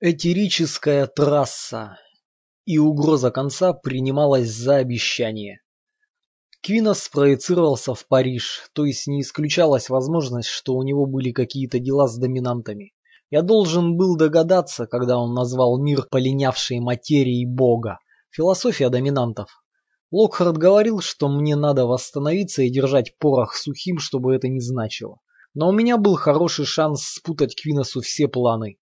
Этерическая трасса и угроза конца принималась за обещание. Квинос спроецировался в Париж, то есть не исключалась возможность, что у него были какие-то дела с доминантами. Я должен был догадаться, когда он назвал мир полинявшей материей Бога. Философия доминантов. Локхард говорил, что мне надо восстановиться и держать порох сухим, чтобы это не значило. Но у меня был хороший шанс спутать Квиносу все планы.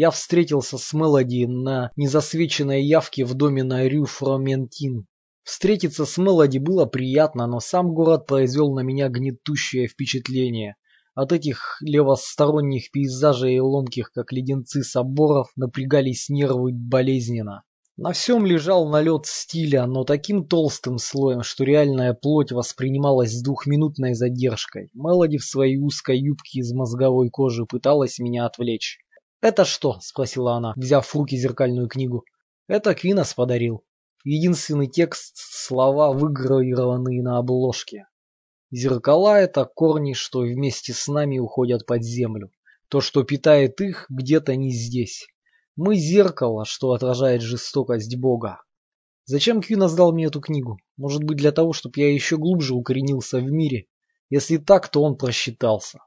Я встретился с Мелоди на незасвеченной явке в доме на Рю Фроментин. Встретиться с Мелоди было приятно, но сам город произвел на меня гнетущее впечатление. От этих левосторонних пейзажей и ломких, как леденцы соборов, напрягались нервы болезненно. На всем лежал налет стиля, но таким толстым слоем, что реальная плоть воспринималась с двухминутной задержкой. Мелоди в своей узкой юбке из мозговой кожи пыталась меня отвлечь. «Это что?» – спросила она, взяв в руки зеркальную книгу. «Это Квинос подарил. Единственный текст – слова, выгравированные на обложке. Зеркала – это корни, что вместе с нами уходят под землю. То, что питает их, где-то не здесь. Мы – зеркало, что отражает жестокость Бога. Зачем Квинос дал мне эту книгу? Может быть для того, чтобы я еще глубже укоренился в мире? Если так, то он просчитался.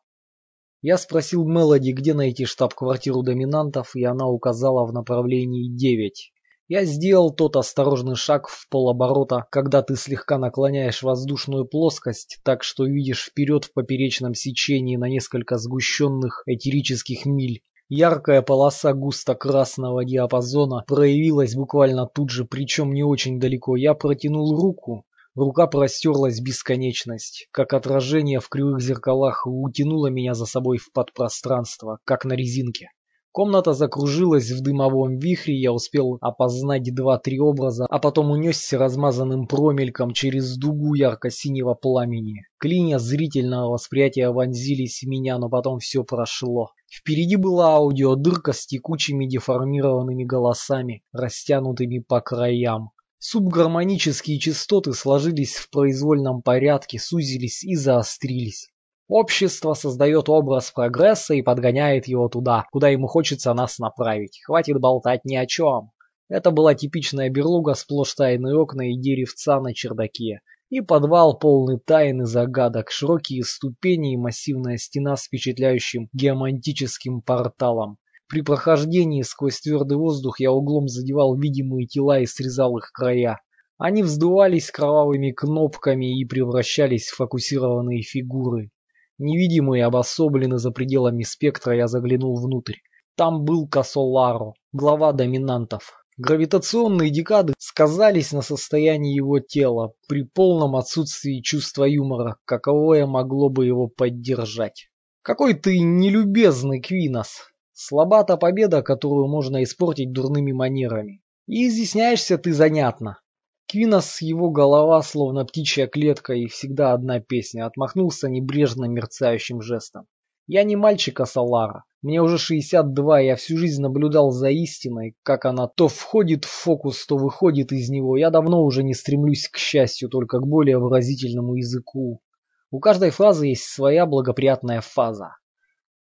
Я спросил Мелоди, где найти штаб-квартиру доминантов, и она указала в направлении 9. Я сделал тот осторожный шаг в полоборота, когда ты слегка наклоняешь воздушную плоскость, так что видишь вперед в поперечном сечении на несколько сгущенных этерических миль. Яркая полоса густо-красного диапазона проявилась буквально тут же, причем не очень далеко. Я протянул руку, Рука простерлась бесконечность, как отражение в кривых зеркалах утянуло меня за собой в подпространство, как на резинке. Комната закружилась в дымовом вихре, я успел опознать два-три образа, а потом унесся размазанным промельком через дугу ярко-синего пламени. Клинья зрительного восприятия вонзились в меня, но потом все прошло. Впереди была аудиодырка с текучими деформированными голосами, растянутыми по краям. Субгармонические частоты сложились в произвольном порядке, сузились и заострились. Общество создает образ прогресса и подгоняет его туда, куда ему хочется нас направить. Хватит болтать ни о чем. Это была типичная берлога, сплошь тайные окна и деревца на чердаке. И подвал полный тайн и загадок, широкие ступени и массивная стена с впечатляющим геомантическим порталом. При прохождении сквозь твердый воздух я углом задевал видимые тела и срезал их края. Они вздувались кровавыми кнопками и превращались в фокусированные фигуры. Невидимые обособлены за пределами спектра, я заглянул внутрь. Там был Касоларо, глава доминантов. Гравитационные декады сказались на состоянии его тела при полном отсутствии чувства юмора, каковое могло бы его поддержать. «Какой ты нелюбезный, Квинос!» Слаба та победа, которую можно испортить дурными манерами. И изъясняешься ты занятно. Квинос, его голова, словно птичья клетка, и всегда одна песня, отмахнулся небрежно мерцающим жестом. Я не мальчик, а Салара. Мне уже 62, я всю жизнь наблюдал за истиной, как она то входит в фокус, то выходит из него. Я давно уже не стремлюсь к счастью, только к более выразительному языку. У каждой фразы есть своя благоприятная фаза.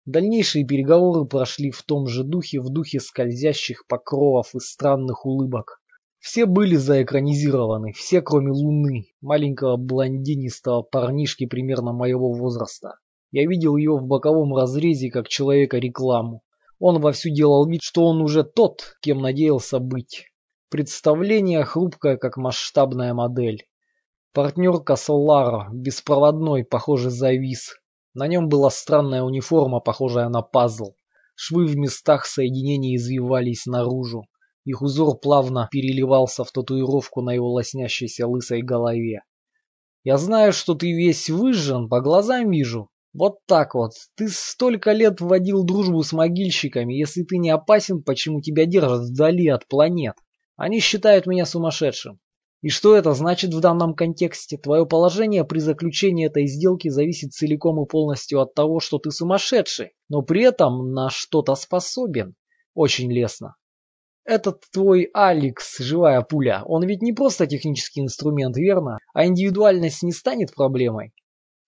Дальнейшие переговоры прошли в том же духе, в духе скользящих покровов и странных улыбок. Все были заэкранизированы, все кроме Луны, маленького блондинистого парнишки примерно моего возраста. Я видел ее в боковом разрезе, как человека-рекламу. Он вовсю делал вид, что он уже тот, кем надеялся быть. Представление хрупкое, как масштабная модель. Партнерка Соларо, беспроводной, похоже, завис. На нем была странная униформа, похожая на пазл. Швы в местах соединения извивались наружу. Их узор плавно переливался в татуировку на его лоснящейся лысой голове. «Я знаю, что ты весь выжжен, по глазам вижу. Вот так вот. Ты столько лет вводил дружбу с могильщиками. Если ты не опасен, почему тебя держат вдали от планет? Они считают меня сумасшедшим. И что это значит в данном контексте? Твое положение при заключении этой сделки зависит целиком и полностью от того, что ты сумасшедший, но при этом на что-то способен. Очень лестно. Этот твой Алекс, живая пуля, он ведь не просто технический инструмент, верно? А индивидуальность не станет проблемой?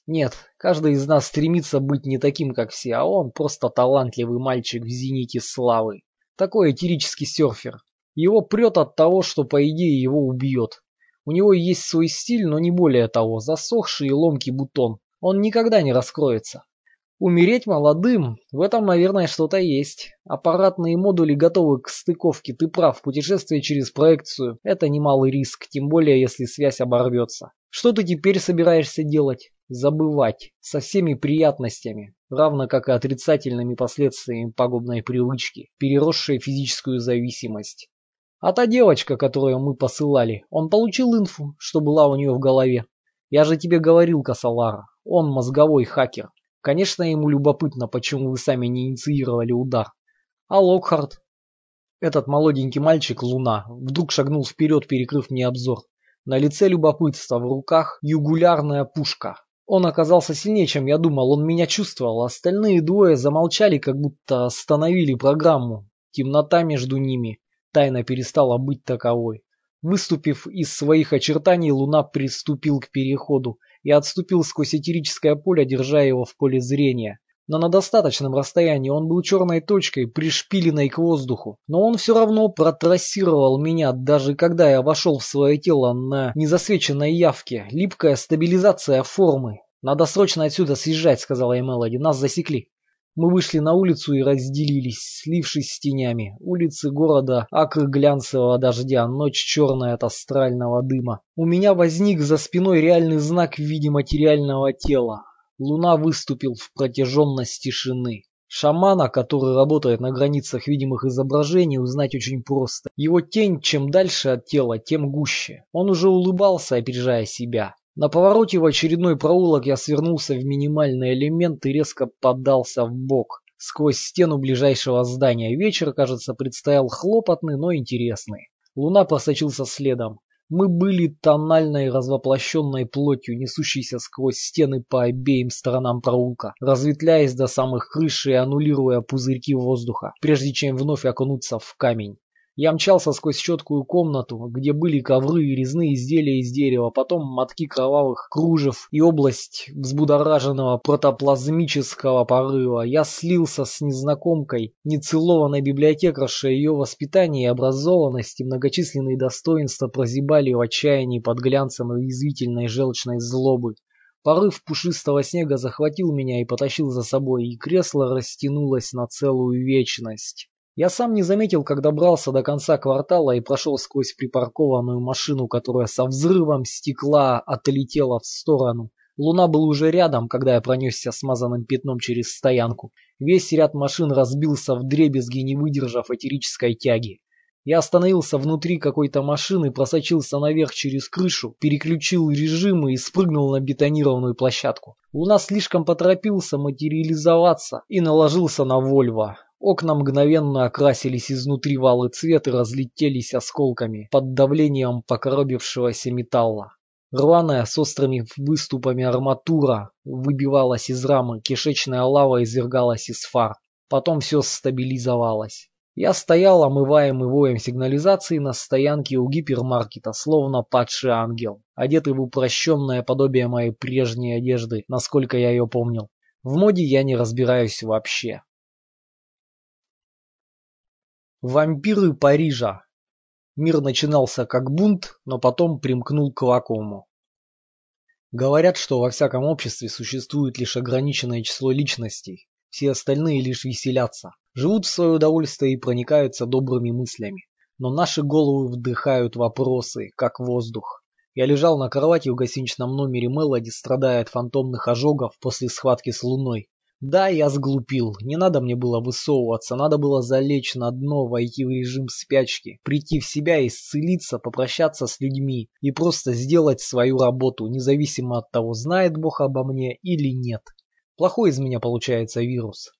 Нет, каждый из нас стремится быть не таким, как все, а он просто талантливый мальчик в зените славы. Такой этирический серфер. Его прет от того, что по идее его убьет. У него есть свой стиль, но не более того, засохший и ломкий бутон. Он никогда не раскроется. Умереть молодым, в этом, наверное, что-то есть. Аппаратные модули готовы к стыковке, ты прав, путешествие через проекцию – это немалый риск, тем более если связь оборвется. Что ты теперь собираешься делать? Забывать. Со всеми приятностями, равно как и отрицательными последствиями пагубной привычки, переросшей физическую зависимость. А та девочка, которую мы посылали, он получил инфу, что была у нее в голове. Я же тебе говорил, Касалара, он мозговой хакер. Конечно, ему любопытно, почему вы сами не инициировали удар. А Локхард? Этот молоденький мальчик, Луна, вдруг шагнул вперед, перекрыв мне обзор. На лице любопытство, в руках югулярная пушка. Он оказался сильнее, чем я думал, он меня чувствовал. Остальные двое замолчали, как будто остановили программу. Темнота между ними тайна перестала быть таковой. Выступив из своих очертаний, Луна приступил к переходу. Я отступил сквозь этерическое поле, держа его в поле зрения. Но на достаточном расстоянии он был черной точкой, пришпиленной к воздуху. Но он все равно протрассировал меня, даже когда я вошел в свое тело на незасвеченной явке. Липкая стабилизация формы. «Надо срочно отсюда съезжать», — сказала я Мелоди. «Нас засекли». Мы вышли на улицу и разделились, слившись с тенями. Улицы города, акры глянцевого дождя, ночь черная от астрального дыма. У меня возник за спиной реальный знак в виде материального тела. Луна выступил в протяженность тишины. Шамана, который работает на границах видимых изображений, узнать очень просто. Его тень чем дальше от тела, тем гуще. Он уже улыбался, опережая себя. На повороте в очередной проулок я свернулся в минимальный элемент и резко поддался в бок сквозь стену ближайшего здания. Вечер, кажется, предстоял хлопотный, но интересный. Луна просочился следом. Мы были тональной развоплощенной плотью, несущейся сквозь стены по обеим сторонам проулка, разветвляясь до самых крыш и аннулируя пузырьки воздуха, прежде чем вновь окунуться в камень. Я мчался сквозь четкую комнату, где были ковры и резные изделия из дерева, потом мотки кровавых кружев и область взбудораженного протоплазмического порыва. Я слился с незнакомкой, нецелованной библиотекаршей, ее воспитание и образованность и многочисленные достоинства прозябали в отчаянии под глянцем язвительной желчной злобы. Порыв пушистого снега захватил меня и потащил за собой, и кресло растянулось на целую вечность. Я сам не заметил, как добрался до конца квартала и прошел сквозь припаркованную машину, которая со взрывом стекла отлетела в сторону. Луна был уже рядом, когда я пронесся смазанным пятном через стоянку. Весь ряд машин разбился в дребезги, не выдержав этерической тяги. Я остановился внутри какой-то машины, просочился наверх через крышу, переключил режимы и спрыгнул на бетонированную площадку. Луна слишком поторопился материализоваться и наложился на Вольво. Окна мгновенно окрасились изнутри валы цвет и разлетелись осколками под давлением покоробившегося металла. Рваная с острыми выступами арматура выбивалась из рамы, кишечная лава извергалась из фар. Потом все стабилизовалось. Я стоял, омываемый воем сигнализации на стоянке у гипермаркета, словно падший ангел, одетый в упрощенное подобие моей прежней одежды, насколько я ее помнил. В моде я не разбираюсь вообще. Вампиры Парижа. Мир начинался как бунт, но потом примкнул к вакууму. Говорят, что во всяком обществе существует лишь ограниченное число личностей, все остальные лишь веселятся, живут в свое удовольствие и проникаются добрыми мыслями. Но наши головы вдыхают вопросы, как воздух. Я лежал на кровати в гостиничном номере Мелоди, страдая от фантомных ожогов после схватки с Луной. Да, я сглупил. Не надо мне было высовываться, надо было залечь на дно, войти в режим спячки, прийти в себя, исцелиться, попрощаться с людьми и просто сделать свою работу, независимо от того, знает Бог обо мне или нет. Плохой из меня получается вирус.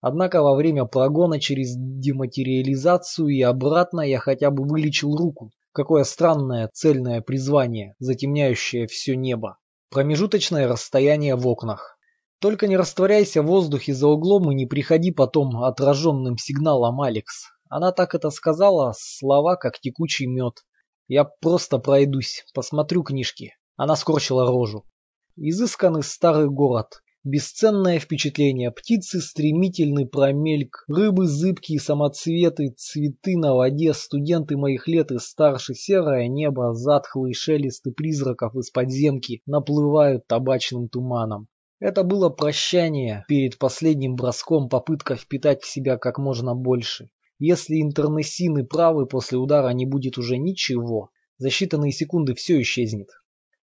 Однако во время прогона через дематериализацию и обратно я хотя бы вылечил руку. Какое странное цельное призвание, затемняющее все небо. Промежуточное расстояние в окнах. Только не растворяйся в воздухе за углом и не приходи потом отраженным сигналом, Алекс. Она так это сказала, слова как текучий мед. Я просто пройдусь, посмотрю книжки. Она скорчила рожу. Изысканный старый город. Бесценное впечатление. Птицы стремительный промельк, рыбы зыбкие самоцветы, цветы на воде, студенты моих лет и старше, серое небо, затхлые шелесты призраков из подземки наплывают табачным туманом. Это было прощание перед последним броском, попытка впитать в себя как можно больше. Если интернесины правы, после удара не будет уже ничего. За считанные секунды все исчезнет.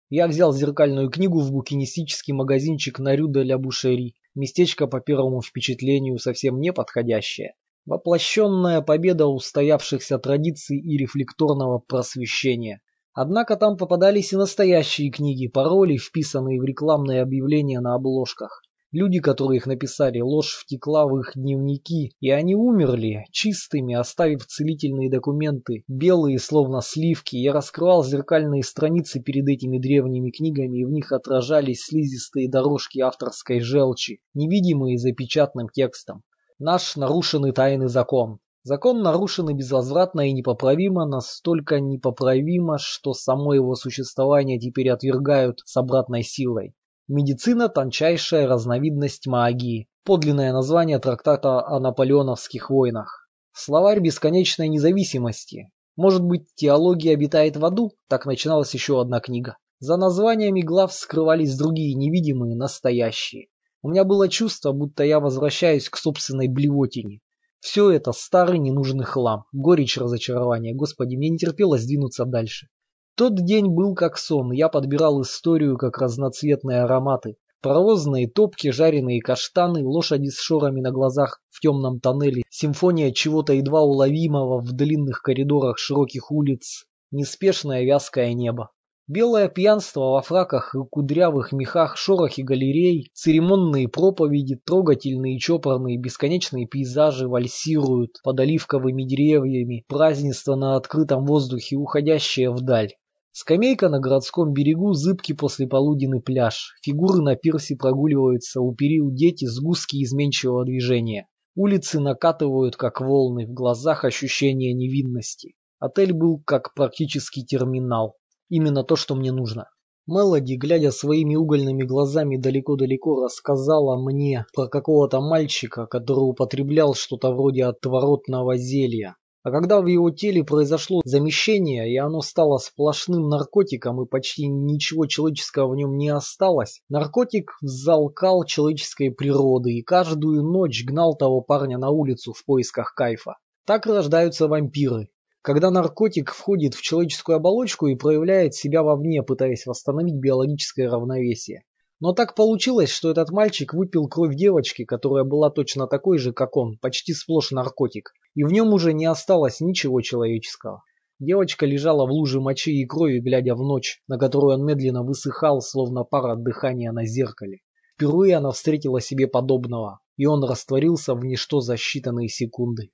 Я взял зеркальную книгу в букинистический магазинчик на Рю де ля Бушери. Местечко по первому впечатлению совсем не подходящее. Воплощенная победа устоявшихся традиций и рефлекторного просвещения. Однако там попадались и настоящие книги, пароли, вписанные в рекламные объявления на обложках. Люди, которые их написали, ложь втекла в их дневники, и они умерли, чистыми, оставив целительные документы, белые, словно сливки. Я раскрывал зеркальные страницы перед этими древними книгами, и в них отражались слизистые дорожки авторской желчи, невидимые за печатным текстом. Наш нарушенный тайный закон. Закон нарушен и безвозвратно и непоправимо, настолько непоправимо, что само его существование теперь отвергают с обратной силой. Медицина – тончайшая разновидность магии. Подлинное название трактата о наполеоновских войнах. Словарь бесконечной независимости. Может быть, теология обитает в аду? Так начиналась еще одна книга. За названиями глав скрывались другие, невидимые, настоящие. У меня было чувство, будто я возвращаюсь к собственной блевотине. Все это старый ненужный хлам, горечь разочарования. Господи, мне не терпелось двинуться дальше. Тот день был как сон, я подбирал историю, как разноцветные ароматы. Паровозные топки, жареные каштаны, лошади с шорами на глазах в темном тоннеле, симфония чего-то едва уловимого в длинных коридорах широких улиц, неспешное вязкое небо. Белое пьянство во фраках и кудрявых мехах, шорохи галерей, церемонные проповеди, трогательные чопорные бесконечные пейзажи вальсируют под оливковыми деревьями, празднество на открытом воздухе, уходящее вдаль. Скамейка на городском берегу, зыбкий послеполуденный пляж. Фигуры на пирсе прогуливаются, у перил дети, сгустки изменчивого движения. Улицы накатывают, как волны, в глазах ощущение невинности. Отель был как практически терминал. Именно то, что мне нужно. Мелоди, глядя своими угольными глазами далеко-далеко, рассказала мне про какого-то мальчика, который употреблял что-то вроде отворотного зелья. А когда в его теле произошло замещение, и оно стало сплошным наркотиком, и почти ничего человеческого в нем не осталось, наркотик залкал человеческой природы и каждую ночь гнал того парня на улицу в поисках кайфа. Так рождаются вампиры. Когда наркотик входит в человеческую оболочку и проявляет себя вовне, пытаясь восстановить биологическое равновесие. Но так получилось, что этот мальчик выпил кровь девочки, которая была точно такой же, как он, почти сплошь наркотик, и в нем уже не осталось ничего человеческого. Девочка лежала в луже мочи и крови, глядя в ночь, на которую он медленно высыхал, словно пара от дыхания на зеркале. Впервые она встретила себе подобного, и он растворился в ничто за считанные секунды.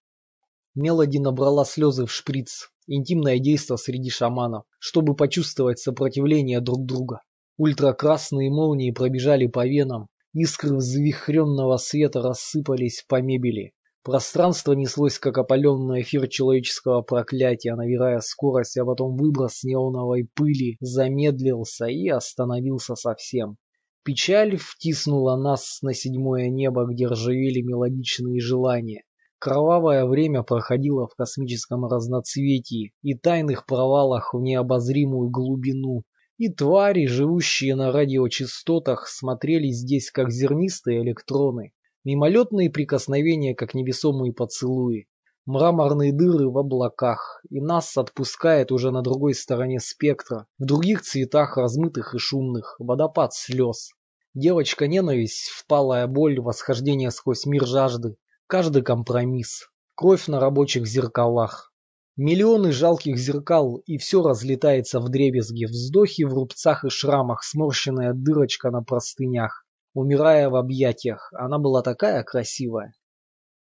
Мелоди набрала слезы в шприц, интимное действо среди шаманов, чтобы почувствовать сопротивление друг друга. Ультракрасные молнии пробежали по венам, искры взвихренного света рассыпались по мебели. Пространство неслось, как опаленный эфир человеческого проклятия, набирая скорость, а потом выброс неоновой пыли замедлился и остановился совсем. Печаль втиснула нас на седьмое небо, где ржавели мелодичные желания. Кровавое время проходило в космическом разноцветии и тайных провалах в необозримую глубину, и твари, живущие на радиочастотах, смотрели здесь как зернистые электроны, мимолетные прикосновения, как невесомые поцелуи, мраморные дыры в облаках, и нас отпускает уже на другой стороне спектра, в других цветах размытых и шумных, водопад слез. Девочка-ненависть, впалая боль, восхождение сквозь мир жажды, каждый компромисс, кровь на рабочих зеркалах, Миллионы жалких зеркал, и все разлетается в дребезги, вздохи в рубцах и шрамах, сморщенная дырочка на простынях. Умирая в объятиях, она была такая красивая.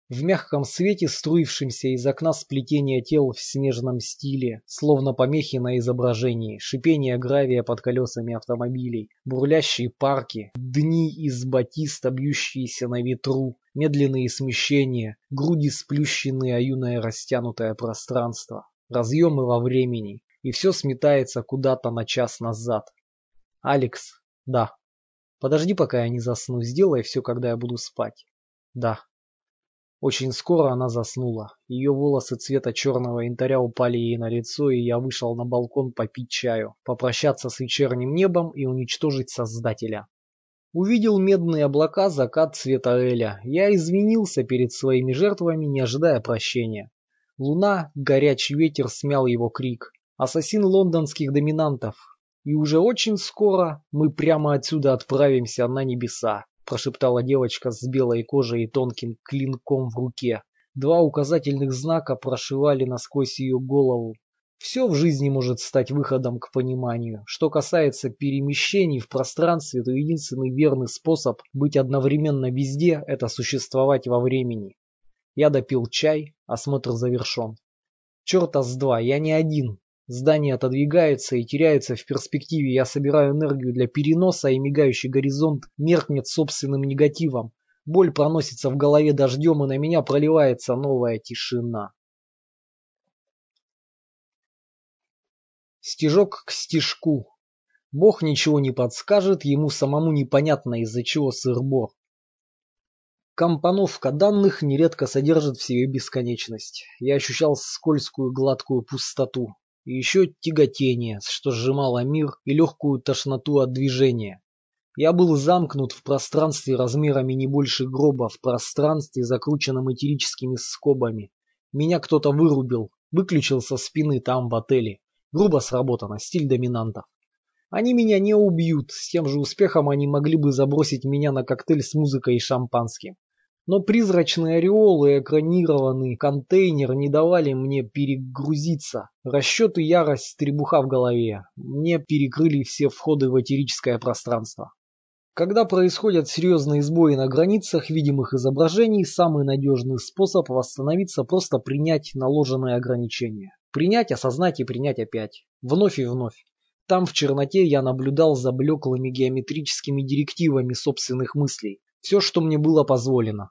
В мягком свете, струившемся из окна сплетения тел в снежном стиле, словно помехи на изображении, шипение гравия под колесами автомобилей, бурлящие парки, дни из батиста, бьющиеся на ветру, медленные смещения, груди сплющенные, а юное растянутое пространство, разъемы во времени, и все сметается куда-то на час назад. Алекс, да, Подожди, пока я не засну. Сделай все, когда я буду спать. Да. Очень скоро она заснула. Ее волосы цвета черного янтаря упали ей на лицо, и я вышел на балкон попить чаю, попрощаться с вечерним небом и уничтожить Создателя. Увидел медные облака, закат цвета Эля. Я извинился перед своими жертвами, не ожидая прощения. Луна, горячий ветер смял его крик. Ассасин лондонских доминантов. И уже очень скоро мы прямо отсюда отправимся на небеса прошептала девочка с белой кожей и тонким клинком в руке. Два указательных знака прошивали насквозь ее голову. Все в жизни может стать выходом к пониманию. Что касается перемещений в пространстве, то единственный верный способ быть одновременно везде – это существовать во времени. Я допил чай, осмотр завершен. Черта с два, я не один. Здание отодвигается и теряется в перспективе. Я собираю энергию для переноса, и мигающий горизонт меркнет собственным негативом. Боль проносится в голове дождем, и на меня проливается новая тишина. Стежок к стежку. Бог ничего не подскажет, ему самому непонятно, из-за чего сыр-бор. Компоновка данных нередко содержит в себе бесконечность. Я ощущал скользкую гладкую пустоту и еще тяготение, что сжимало мир, и легкую тошноту от движения. Я был замкнут в пространстве размерами не больше гроба, в пространстве, закрученном этерическими скобами. Меня кто-то вырубил, выключил со спины там, в отеле. Грубо сработано, стиль доминантов. Они меня не убьют, с тем же успехом они могли бы забросить меня на коктейль с музыкой и шампанским. Но призрачный ореол и экранированный контейнер не давали мне перегрузиться. Расчеты ярость требуха в голове. Мне перекрыли все входы в этерическое пространство. Когда происходят серьезные сбои на границах видимых изображений, самый надежный способ восстановиться просто принять наложенные ограничения. Принять, осознать и принять опять. Вновь и вновь. Там в черноте я наблюдал за блеклыми геометрическими директивами собственных мыслей. Все, что мне было позволено.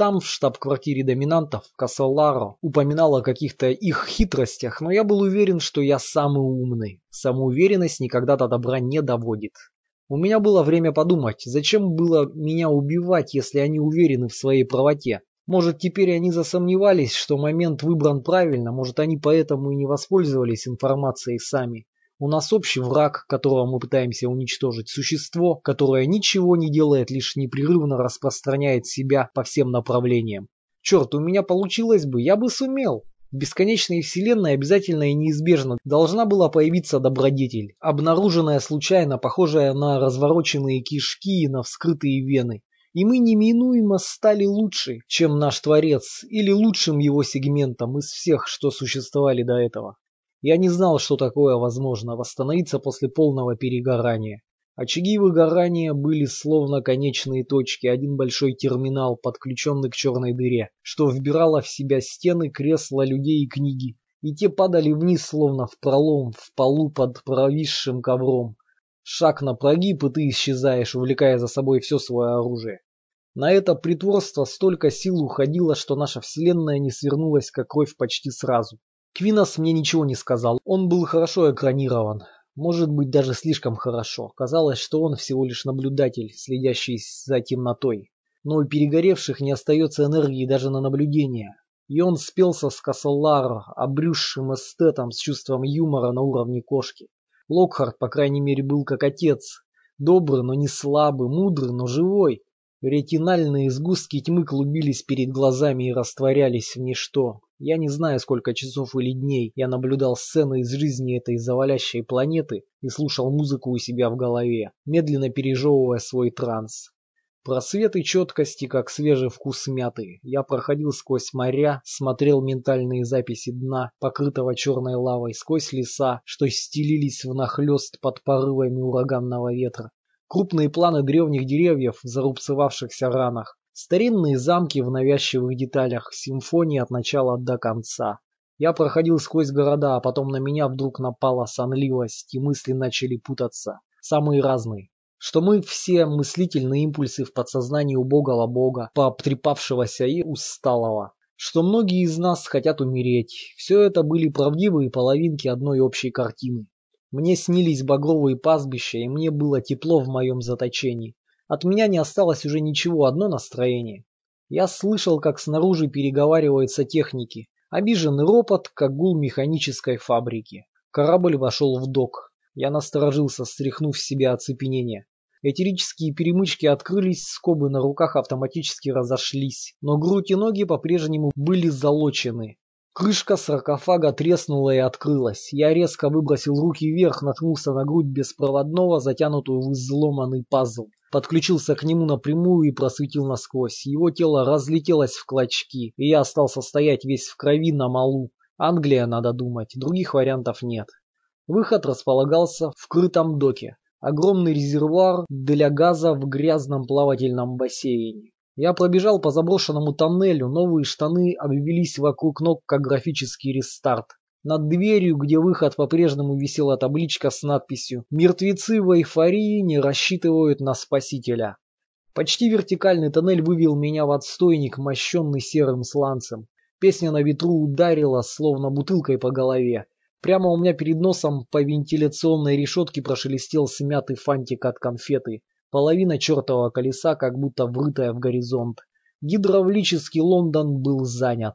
Там, в штаб-квартире доминантов, Кассаларо упоминал о каких-то их хитростях, но я был уверен, что я самый умный. Самоуверенность никогда до добра не доводит. У меня было время подумать, зачем было меня убивать, если они уверены в своей правоте. Может, теперь они засомневались, что момент выбран правильно, может, они поэтому и не воспользовались информацией сами. У нас общий враг, которого мы пытаемся уничтожить, существо, которое ничего не делает, лишь непрерывно распространяет себя по всем направлениям. Черт, у меня получилось бы, я бы сумел. В бесконечной вселенной обязательно и неизбежно должна была появиться добродетель, обнаруженная случайно, похожая на развороченные кишки и на вскрытые вены. И мы неминуемо стали лучше, чем наш Творец, или лучшим его сегментом из всех, что существовали до этого. Я не знал, что такое возможно восстановиться после полного перегорания. Очаги выгорания были словно конечные точки, один большой терминал, подключенный к черной дыре, что вбирало в себя стены, кресла, людей и книги. И те падали вниз, словно в пролом, в полу под провисшим ковром. Шаг на прогиб, и ты исчезаешь, увлекая за собой все свое оружие. На это притворство столько сил уходило, что наша вселенная не свернулась, как кровь почти сразу. Квинос мне ничего не сказал. Он был хорошо экранирован. Может быть, даже слишком хорошо. Казалось, что он всего лишь наблюдатель, следящий за темнотой. Но у перегоревших не остается энергии даже на наблюдение. И он спелся с Кассалларо, обрюзшим эстетом с чувством юмора на уровне кошки. Локхард, по крайней мере, был как отец. Добрый, но не слабый, мудрый, но живой. Ретинальные сгустки тьмы клубились перед глазами и растворялись в ничто. Я не знаю, сколько часов или дней я наблюдал сцены из жизни этой завалящей планеты и слушал музыку у себя в голове, медленно пережевывая свой транс. Просветы четкости, как свежий вкус мяты. Я проходил сквозь моря, смотрел ментальные записи дна, покрытого черной лавой, сквозь леса, что стелились внахлёст под порывами ураганного ветра. Крупные планы древних деревьев в зарубцевавшихся ранах, Старинные замки в навязчивых деталях, симфонии от начала до конца. Я проходил сквозь города, а потом на меня вдруг напала сонливость, и мысли начали путаться. Самые разные. Что мы все мыслительные импульсы в подсознании убогого бога, пообтрепавшегося и усталого. Что многие из нас хотят умереть. Все это были правдивые половинки одной общей картины. Мне снились багровые пастбища, и мне было тепло в моем заточении. От меня не осталось уже ничего, одно настроение. Я слышал, как снаружи переговариваются техники. Обиженный ропот, как гул механической фабрики. Корабль вошел в док. Я насторожился, стряхнув с себя оцепенение. Этерические перемычки открылись, скобы на руках автоматически разошлись, но грудь и ноги по-прежнему были залочены. Крышка саркофага треснула и открылась. Я резко выбросил руки вверх, наткнулся на грудь беспроводного, затянутую в изломанный пазл. Подключился к нему напрямую и просветил насквозь. Его тело разлетелось в клочки, и я остался стоять весь в крови на малу. Англия, надо думать, других вариантов нет. Выход располагался в крытом доке. Огромный резервуар для газа в грязном плавательном бассейне. Я пробежал по заброшенному тоннелю, новые штаны обвелись вокруг ног, как графический рестарт. Над дверью, где выход по-прежнему висела табличка с надписью «Мертвецы в эйфории не рассчитывают на спасителя». Почти вертикальный тоннель вывел меня в отстойник, мощенный серым сланцем. Песня на ветру ударила, словно бутылкой по голове. Прямо у меня перед носом по вентиляционной решетке прошелестел смятый фантик от конфеты. Половина чертового колеса, как будто врытая в горизонт. Гидравлический Лондон был занят.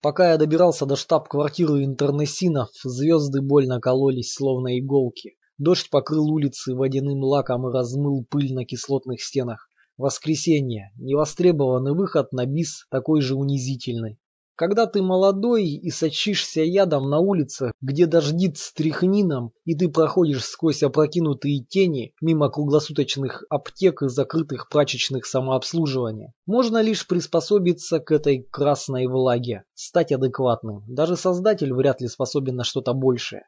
Пока я добирался до штаб-квартиры интернесинов, звезды больно кололись, словно иголки. Дождь покрыл улицы водяным лаком и размыл пыль на кислотных стенах. Воскресенье. Невостребованный выход на бис такой же унизительный. Когда ты молодой и сочишься ядом на улице, где дождит стряхнином, и ты проходишь сквозь опрокинутые тени, мимо круглосуточных аптек и закрытых прачечных самообслуживания, можно лишь приспособиться к этой красной влаге, стать адекватным. Даже создатель вряд ли способен на что-то большее.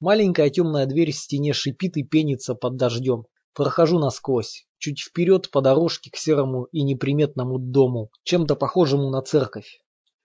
Маленькая темная дверь в стене шипит и пенится под дождем. Прохожу насквозь, чуть вперед по дорожке к серому и неприметному дому, чем-то похожему на церковь.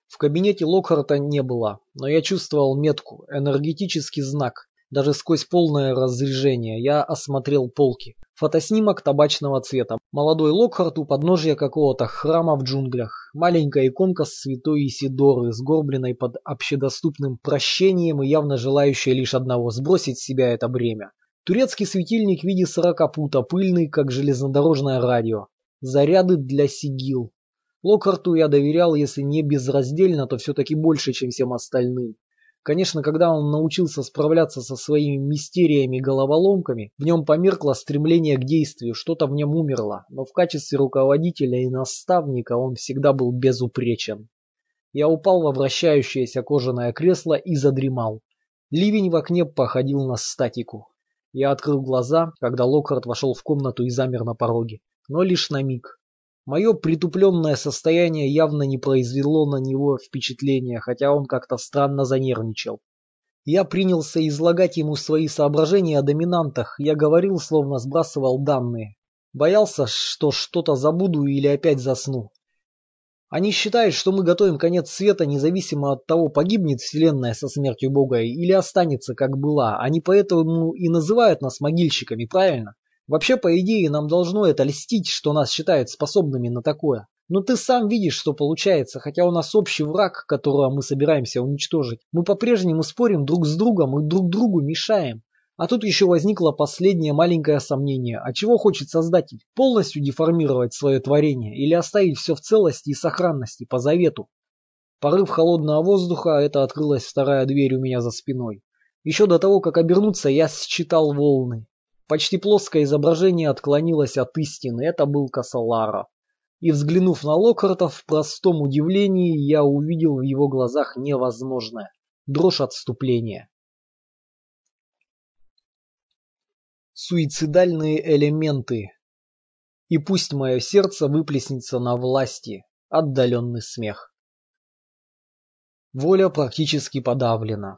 В кабинете Локхарта не было, но я чувствовал метку, энергетический знак. Даже сквозь полное разрежение я осмотрел полки. Фотоснимок табачного цвета. Молодой Локхарт у подножия какого-то храма в джунглях. Маленькая иконка с святой Исидоры, сгорбленной под общедоступным прощением и явно желающая лишь одного – сбросить с себя это бремя. Турецкий светильник в виде сорокопута, пыльный, как железнодорожное радио. Заряды для сигил. Локхарту я доверял, если не безраздельно, то все-таки больше, чем всем остальным. Конечно, когда он научился справляться со своими мистериями-головоломками, в нем померкло стремление к действию, что-то в нем умерло, но в качестве руководителя и наставника он всегда был безупречен. Я упал во вращающееся кожаное кресло и задремал. Ливень в окне походил на статику. Я открыл глаза, когда Локхарт вошел в комнату и замер на пороге, но лишь на миг. Мое притупленное состояние явно не произвело на него впечатления, хотя он как-то странно занервничал. Я принялся излагать ему свои соображения о доминантах, я говорил, словно сбрасывал данные. Боялся, что что-то забуду или опять засну. Они считают, что мы готовим конец света независимо от того, погибнет Вселенная со смертью Бога или останется, как была. Они поэтому и называют нас могильщиками, правильно? Вообще, по идее, нам должно это льстить, что нас считают способными на такое. Но ты сам видишь, что получается, хотя у нас общий враг, которого мы собираемся уничтожить. Мы по-прежнему спорим друг с другом и друг другу мешаем. А тут еще возникло последнее маленькое сомнение. А чего хочет создатель? Полностью деформировать свое творение или оставить все в целости и сохранности по завету? Порыв холодного воздуха, это открылась вторая дверь у меня за спиной. Еще до того, как обернуться, я считал волны. Почти плоское изображение отклонилось от истины, это был Касалара. И взглянув на Локхарта в простом удивлении, я увидел в его глазах невозможное. Дрожь отступления. Суицидальные элементы. И пусть мое сердце выплеснется на власти. Отдаленный смех. Воля практически подавлена.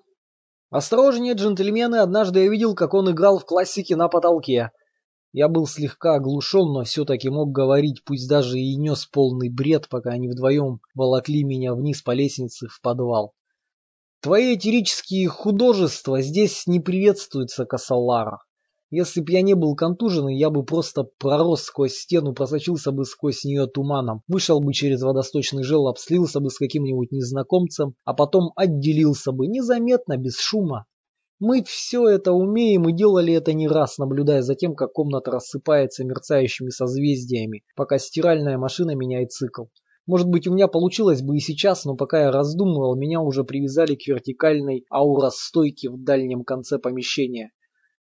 «Осторожнее, джентльмены, однажды я видел, как он играл в классике на потолке». Я был слегка оглушен, но все-таки мог говорить, пусть даже и нес полный бред, пока они вдвоем волокли меня вниз по лестнице в подвал. Твои этерические художества здесь не приветствуются, Касалара. Если б я не был контужен, я бы просто пророс сквозь стену, просочился бы сквозь нее туманом, вышел бы через водосточный желоб, слился бы с каким-нибудь незнакомцем, а потом отделился бы незаметно, без шума. Мы все это умеем и делали это не раз, наблюдая за тем, как комната рассыпается мерцающими созвездиями, пока стиральная машина меняет цикл. Может быть, у меня получилось бы и сейчас, но пока я раздумывал, меня уже привязали к вертикальной ауростойке в дальнем конце помещения.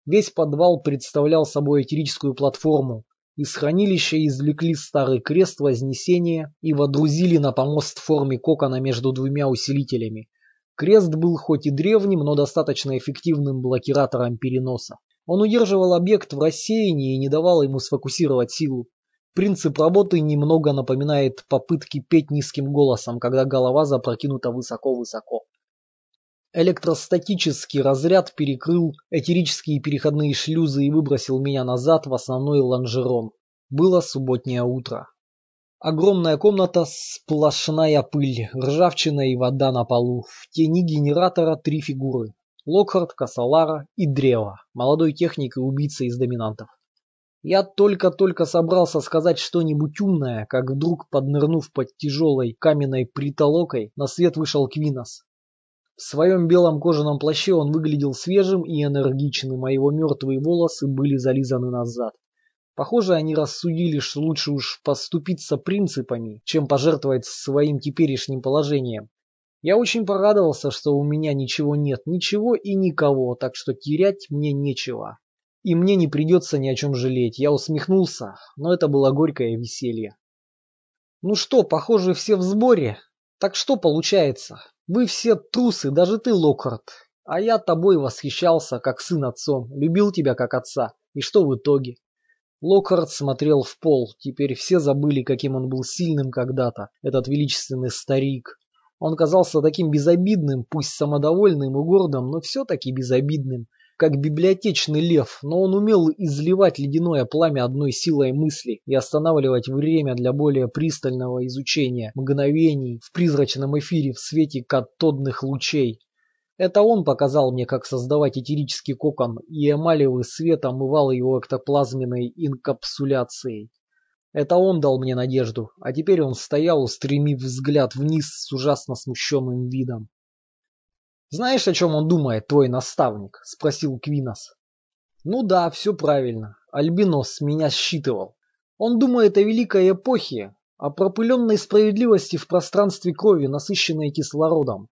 Весь подвал представлял собой этерическую платформу. Из хранилища извлекли старый крест Вознесения и водрузили на помост в форме кокона между двумя усилителями. Крест был хоть и древним, но достаточно эффективным блокиратором переноса. Он удерживал объект в рассеянии и не давал ему сфокусировать силу. Принцип работы немного напоминает попытки петь низким голосом, когда голова запрокинута высоко-высоко. Электростатический разряд перекрыл этерические переходные шлюзы и выбросил меня назад в основной лонжерон. Было субботнее утро. Огромная комната, сплошная пыль, ржавчина и вода на полу. В тени генератора три фигуры. Локхард, Касалара и Древо, молодой техник и убийца из доминантов. Я только-только собрался сказать что-нибудь умное, как вдруг, поднырнув под тяжелой каменной притолокой, на свет вышел Квинос. В своем белом кожаном плаще он выглядел свежим и энергичным, а его мертвые волосы были зализаны назад. Похоже, они рассудили, что лучше уж поступиться принципами, чем пожертвовать своим теперешним положением. Я очень порадовался, что у меня ничего нет, ничего и никого, так что терять мне нечего. И мне не придется ни о чем жалеть. Я усмехнулся, но это было горькое веселье. Ну что, похоже, все в сборе. Так что получается? Вы все трусы, даже ты, Локхард. А я тобой восхищался, как сын отцом, любил тебя как отца. И что в итоге? Локхард смотрел в пол. Теперь все забыли, каким он был сильным когда-то, этот величественный старик. Он казался таким безобидным, пусть самодовольным и гордым, но все-таки безобидным, как библиотечный лев, но он умел изливать ледяное пламя одной силой мысли и останавливать время для более пристального изучения мгновений в призрачном эфире в свете катодных лучей. Это он показал мне, как создавать этерический кокон, и эмалевый свет омывал его эктоплазменной инкапсуляцией. Это он дал мне надежду, а теперь он стоял, устремив взгляд вниз с ужасно смущенным видом. «Знаешь, о чем он думает, твой наставник?» – спросил Квинос. «Ну да, все правильно. Альбинос меня считывал. Он думает о великой эпохе, о пропыленной справедливости в пространстве крови, насыщенной кислородом.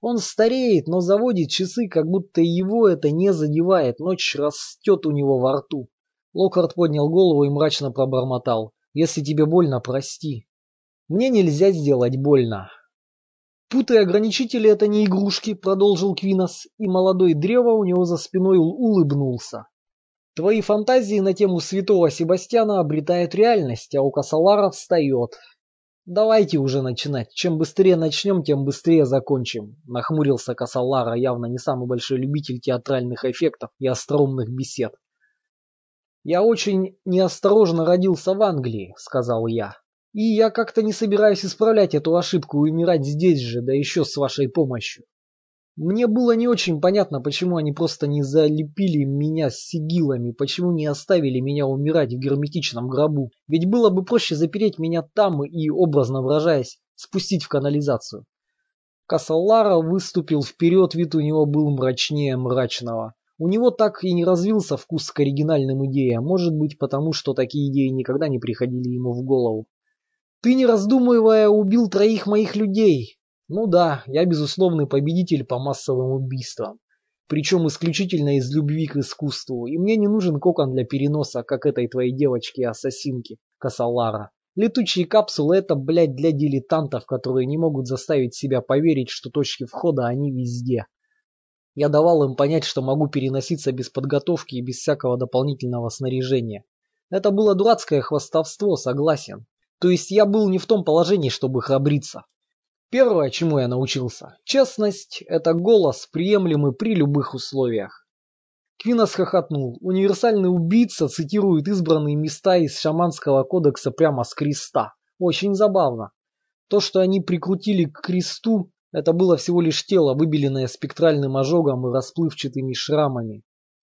Он стареет, но заводит часы, как будто его это не задевает, ночь растет у него во рту. Локард поднял голову и мрачно пробормотал. «Если тебе больно, прости». «Мне нельзя сделать больно. Путы ограничители это не игрушки, продолжил Квинос, и молодой древо у него за спиной улыбнулся. Твои фантазии на тему святого Себастьяна обретают реальность, а у Касалара встает. Давайте уже начинать. Чем быстрее начнем, тем быстрее закончим. Нахмурился Касалара, явно не самый большой любитель театральных эффектов и остроумных бесед. Я очень неосторожно родился в Англии, сказал я. И я как-то не собираюсь исправлять эту ошибку и умирать здесь же, да еще с вашей помощью. Мне было не очень понятно, почему они просто не залепили меня с сигилами, почему не оставили меня умирать в герметичном гробу. Ведь было бы проще запереть меня там и, образно выражаясь, спустить в канализацию. Касаллара выступил вперед, вид у него был мрачнее мрачного. У него так и не развился вкус к оригинальным идеям, может быть потому, что такие идеи никогда не приходили ему в голову. Ты, не раздумывая, убил троих моих людей. Ну да, я безусловный победитель по массовым убийствам. Причем исключительно из любви к искусству. И мне не нужен кокон для переноса, как этой твоей девочки-ассасинки, Касалара. Летучие капсулы это, блядь, для дилетантов, которые не могут заставить себя поверить, что точки входа они везде. Я давал им понять, что могу переноситься без подготовки и без всякого дополнительного снаряжения. Это было дурацкое хвастовство, согласен. То есть я был не в том положении, чтобы храбриться. Первое, чему я научился – честность – это голос, приемлемый при любых условиях. Квинос хохотнул. Универсальный убийца цитирует избранные места из шаманского кодекса прямо с креста. Очень забавно. То, что они прикрутили к кресту, это было всего лишь тело, выбеленное спектральным ожогом и расплывчатыми шрамами.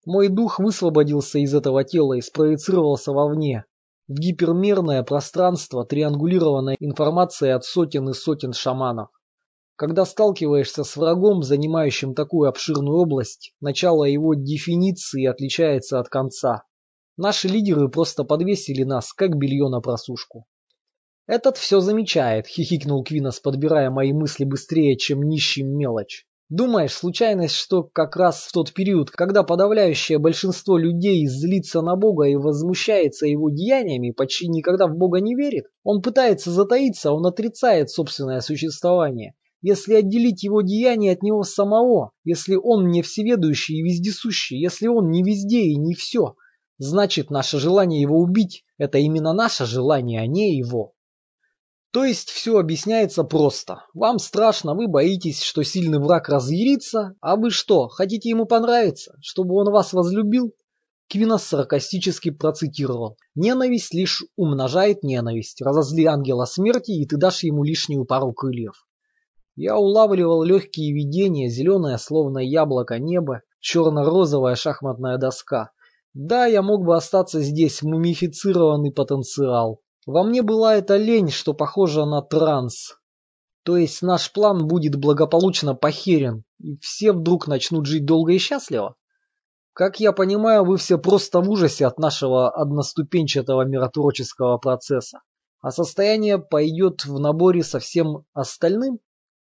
Мой дух высвободился из этого тела и спроецировался вовне, в гипермерное пространство, триангулированной информацией от сотен и сотен шаманов. Когда сталкиваешься с врагом, занимающим такую обширную область, начало его дефиниции отличается от конца. Наши лидеры просто подвесили нас, как белье на просушку. «Этот все замечает», — хихикнул Квинос, подбирая мои мысли быстрее, чем нищим мелочь. Думаешь, случайность, что как раз в тот период, когда подавляющее большинство людей злится на Бога и возмущается его деяниями, почти никогда в Бога не верит, он пытается затаиться, он отрицает собственное существование. Если отделить его деяния от него самого, если он не всеведущий и вездесущий, если он не везде и не все, значит наше желание его убить – это именно наше желание, а не его. То есть все объясняется просто. Вам страшно, вы боитесь, что сильный враг разъярится, а вы что, хотите ему понравиться, чтобы он вас возлюбил? Квинос саркастически процитировал. «Ненависть лишь умножает ненависть. Разозли ангела смерти, и ты дашь ему лишнюю пару крыльев». Я улавливал легкие видения, зеленое, словно яблоко небо, черно-розовая шахматная доска. Да, я мог бы остаться здесь, мумифицированный потенциал. Во мне была эта лень, что похожа на транс. То есть наш план будет благополучно похерен, и все вдруг начнут жить долго и счастливо? Как я понимаю, вы все просто в ужасе от нашего одноступенчатого миротворческого процесса. А состояние пойдет в наборе со всем остальным?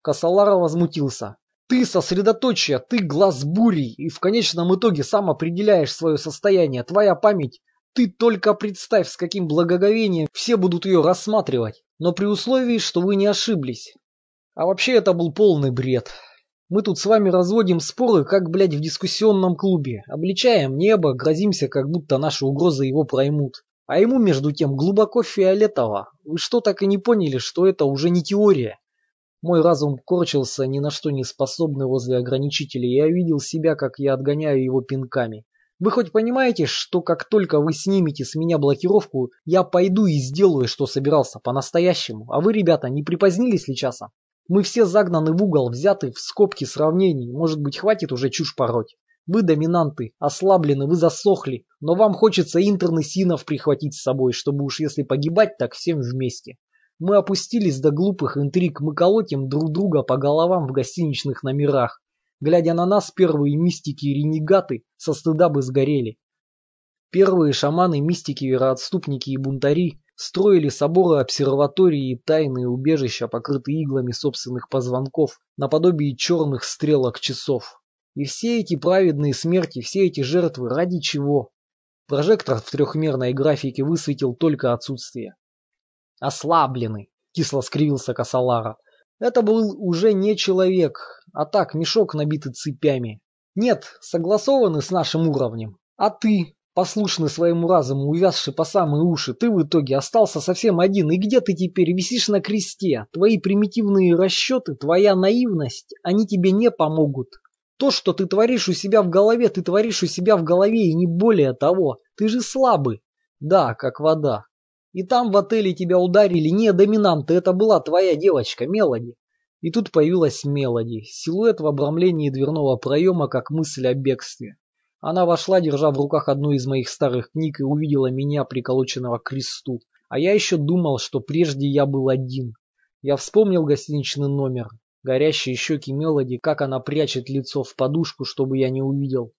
Косолара возмутился. Ты сосредоточие, ты глаз бури, и в конечном итоге сам определяешь свое состояние. Твоя память ты только представь, с каким благоговением все будут ее рассматривать, но при условии, что вы не ошиблись. А вообще это был полный бред. Мы тут с вами разводим споры, как, блядь, в дискуссионном клубе. Обличаем небо, грозимся, как будто наши угрозы его проймут. А ему, между тем, глубоко фиолетово. Вы что, так и не поняли, что это уже не теория? Мой разум корчился, ни на что не способный возле ограничителей. Я видел себя, как я отгоняю его пинками. Вы хоть понимаете, что как только вы снимете с меня блокировку, я пойду и сделаю, что собирался, по-настоящему. А вы, ребята, не припозднились ли часа? Мы все загнаны в угол, взяты в скобки сравнений. Может быть, хватит уже чушь пороть. Вы доминанты, ослаблены, вы засохли, но вам хочется интернесинов прихватить с собой, чтобы уж если погибать, так всем вместе. Мы опустились до глупых интриг, мы колотим друг друга по головам в гостиничных номерах. Глядя на нас, первые мистики и ренегаты со стыда бы сгорели. Первые шаманы, мистики, вероотступники и бунтари строили соборы, обсерватории и тайные убежища, покрытые иглами собственных позвонков, наподобие черных стрелок часов. И все эти праведные смерти, все эти жертвы ради чего? Прожектор в трехмерной графике высветил только отсутствие. «Ослаблены!» — кисло скривился Касалара. Это был уже не человек, а так мешок, набитый цепями. Нет, согласованный с нашим уровнем. А ты, послушный своему разуму, увязший по самые уши, ты в итоге остался совсем один. И где ты теперь висишь на кресте? Твои примитивные расчеты, твоя наивность, они тебе не помогут. То, что ты творишь у себя в голове, ты творишь у себя в голове, и не более того. Ты же слабый. Да, как вода. И там в отеле тебя ударили не доминанты, это была твоя девочка, Мелоди. И тут появилась Мелоди, силуэт в обрамлении дверного проема, как мысль о бегстве. Она вошла, держа в руках одну из моих старых книг и увидела меня, приколоченного к кресту. А я еще думал, что прежде я был один. Я вспомнил гостиничный номер, горящие щеки Мелоди, как она прячет лицо в подушку, чтобы я не увидел.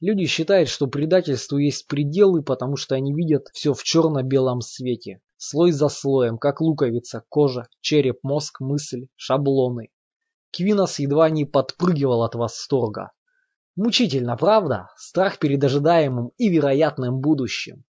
Люди считают, что предательству есть пределы, потому что они видят все в черно-белом свете. Слой за слоем, как луковица, кожа, череп, мозг, мысль, шаблоны. Квинос едва не подпрыгивал от восторга. Мучительно, правда? Страх перед ожидаемым и вероятным будущим.